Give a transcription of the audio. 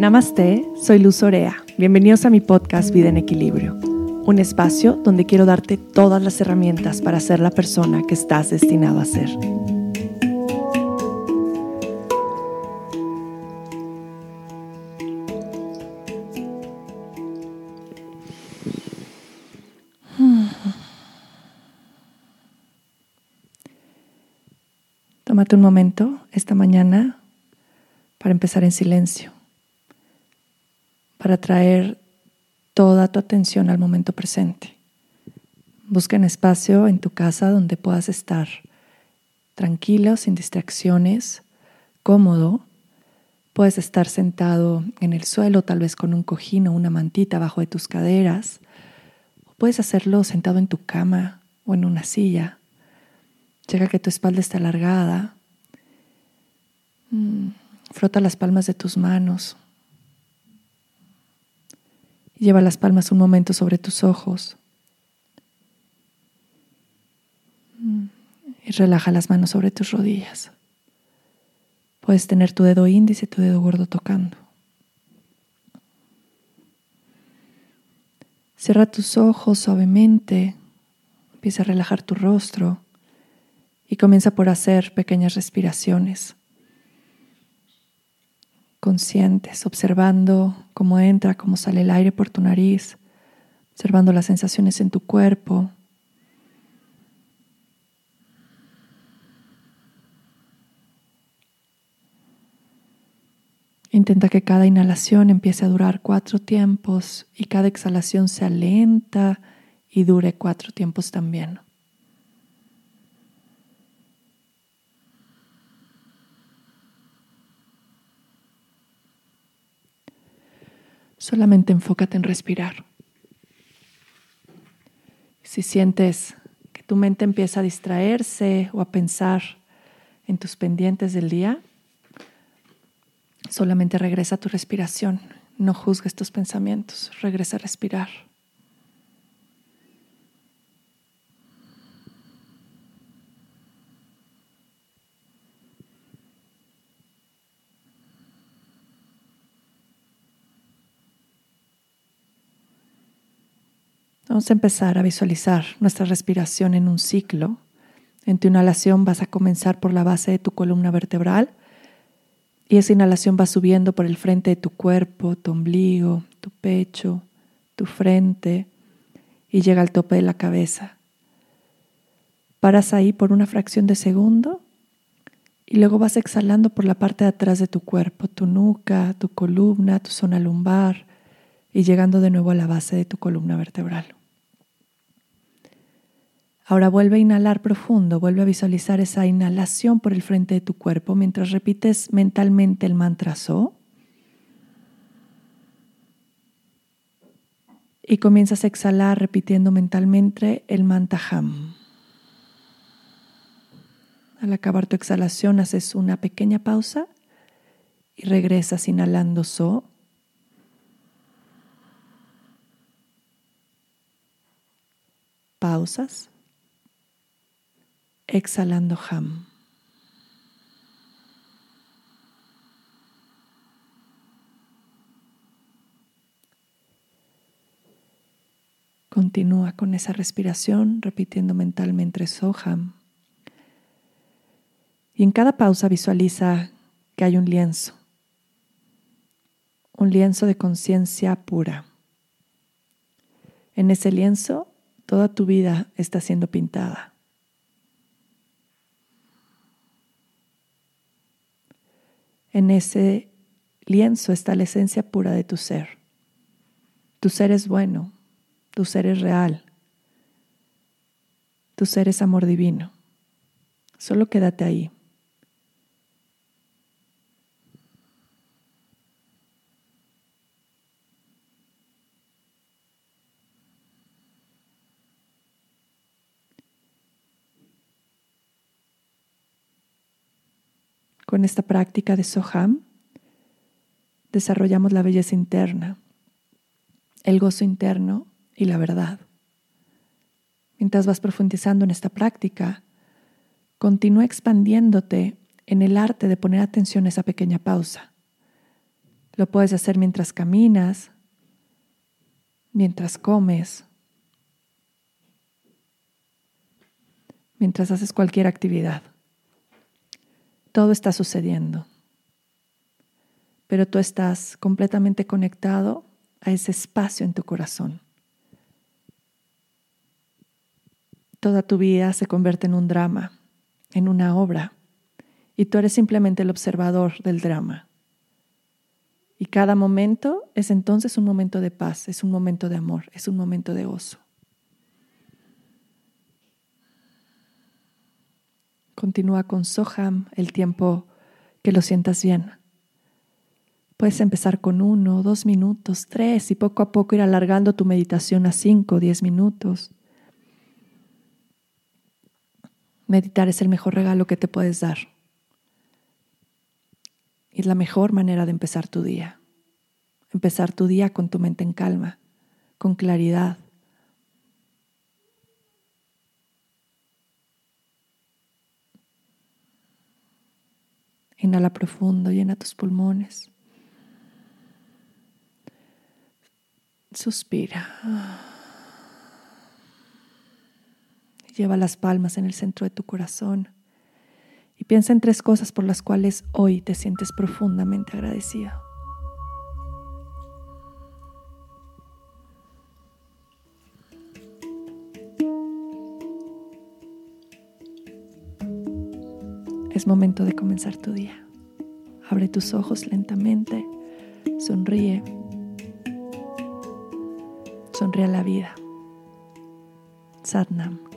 Namaste, soy Luz Orea. Bienvenidos a mi podcast Vida en Equilibrio, un espacio donde quiero darte todas las herramientas para ser la persona que estás destinado a ser. Tómate un momento esta mañana para empezar en silencio, para traer toda tu atención al momento presente. Busca un espacio en tu casa donde puedas estar tranquilo, sin distracciones, cómodo. Puedes estar sentado en el suelo, tal vez con un cojín o una mantita abajo de tus caderas. Puedes hacerlo sentado en tu cama o en una silla. Checa que tu espalda está alargada. Mm, frota las palmas de tus manos. Lleva las palmas un momento sobre tus ojos. Mm, y relaja las manos sobre tus rodillas. Puedes tener tu dedo índice y tu dedo gordo tocando. Cierra tus ojos suavemente. Empieza a relajar tu rostro y comienza por hacer pequeñas respiraciones conscientes, observando cómo entra, cómo sale el aire por tu nariz, observando las sensaciones en tu cuerpo. Intenta que cada inhalación empiece a durar cuatro tiempos y cada exhalación sea lenta y dure cuatro tiempos también. Solamente enfócate en respirar. Si sientes que tu mente empieza a distraerse o a pensar en tus pendientes del día, solamente regresa a tu respiración. No juzgues tus pensamientos, regresa a respirar. Vamos a empezar a visualizar nuestra respiración en un ciclo. En tu inhalación vas a comenzar por la base de tu columna vertebral y esa inhalación va subiendo por el frente de tu cuerpo, tu ombligo, tu pecho, tu frente y llega al tope de la cabeza. Paras ahí por una fracción de segundo y luego vas exhalando por la parte de atrás de tu cuerpo, tu nuca, tu columna, tu zona lumbar y llegando de nuevo a la base de tu columna vertebral. Ahora vuelve a inhalar profundo, vuelve a visualizar esa inhalación por el frente de tu cuerpo mientras repites mentalmente el mantra So. Y comienzas a exhalar repitiendo mentalmente el mantra Ham. Al acabar tu exhalación haces una pequeña pausa y regresas inhalando So. Pausas exhalando Ham. Continúa con esa respiración repitiendo mentalmente Soham. Y en cada pausa visualiza que hay un lienzo, un lienzo de conciencia pura. En ese lienzo toda tu vida está siendo pintada. En ese lienzo está la esencia pura de tu ser. Tu ser es bueno, tu ser es real, tu ser es amor divino. Solo quédate ahí. Con esta práctica de Soham desarrollamos la belleza interna, el gozo interno y la verdad. Mientras vas profundizando en esta práctica, continúa expandiéndote en el arte de poner atención a esa pequeña pausa. Lo puedes hacer mientras caminas, mientras comes, mientras haces cualquier actividad. Todo está sucediendo, pero tú estás completamente conectado a ese espacio en tu corazón. Toda tu vida se convierte en un drama, en una obra, y tú eres simplemente el observador del drama. Y cada momento es entonces un momento de paz, es un momento de amor, es un momento de gozo. Continúa con Soham el tiempo que lo sientas bien. Puedes empezar con uno, dos minutos, tres y poco a poco ir alargando tu meditación a cinco, diez minutos. Meditar es el mejor regalo que te puedes dar. Es la mejor manera de empezar tu día. Empezar tu día con tu mente en calma, con claridad. Inhala profundo, llena tus pulmones. Suspira. Lleva las palmas en el centro de tu corazón y piensa en tres cosas por las cuales hoy te sientes profundamente agradecido. Es momento de comenzar tu día. Abre tus ojos lentamente, sonríe, sonríe a la vida. Satnam.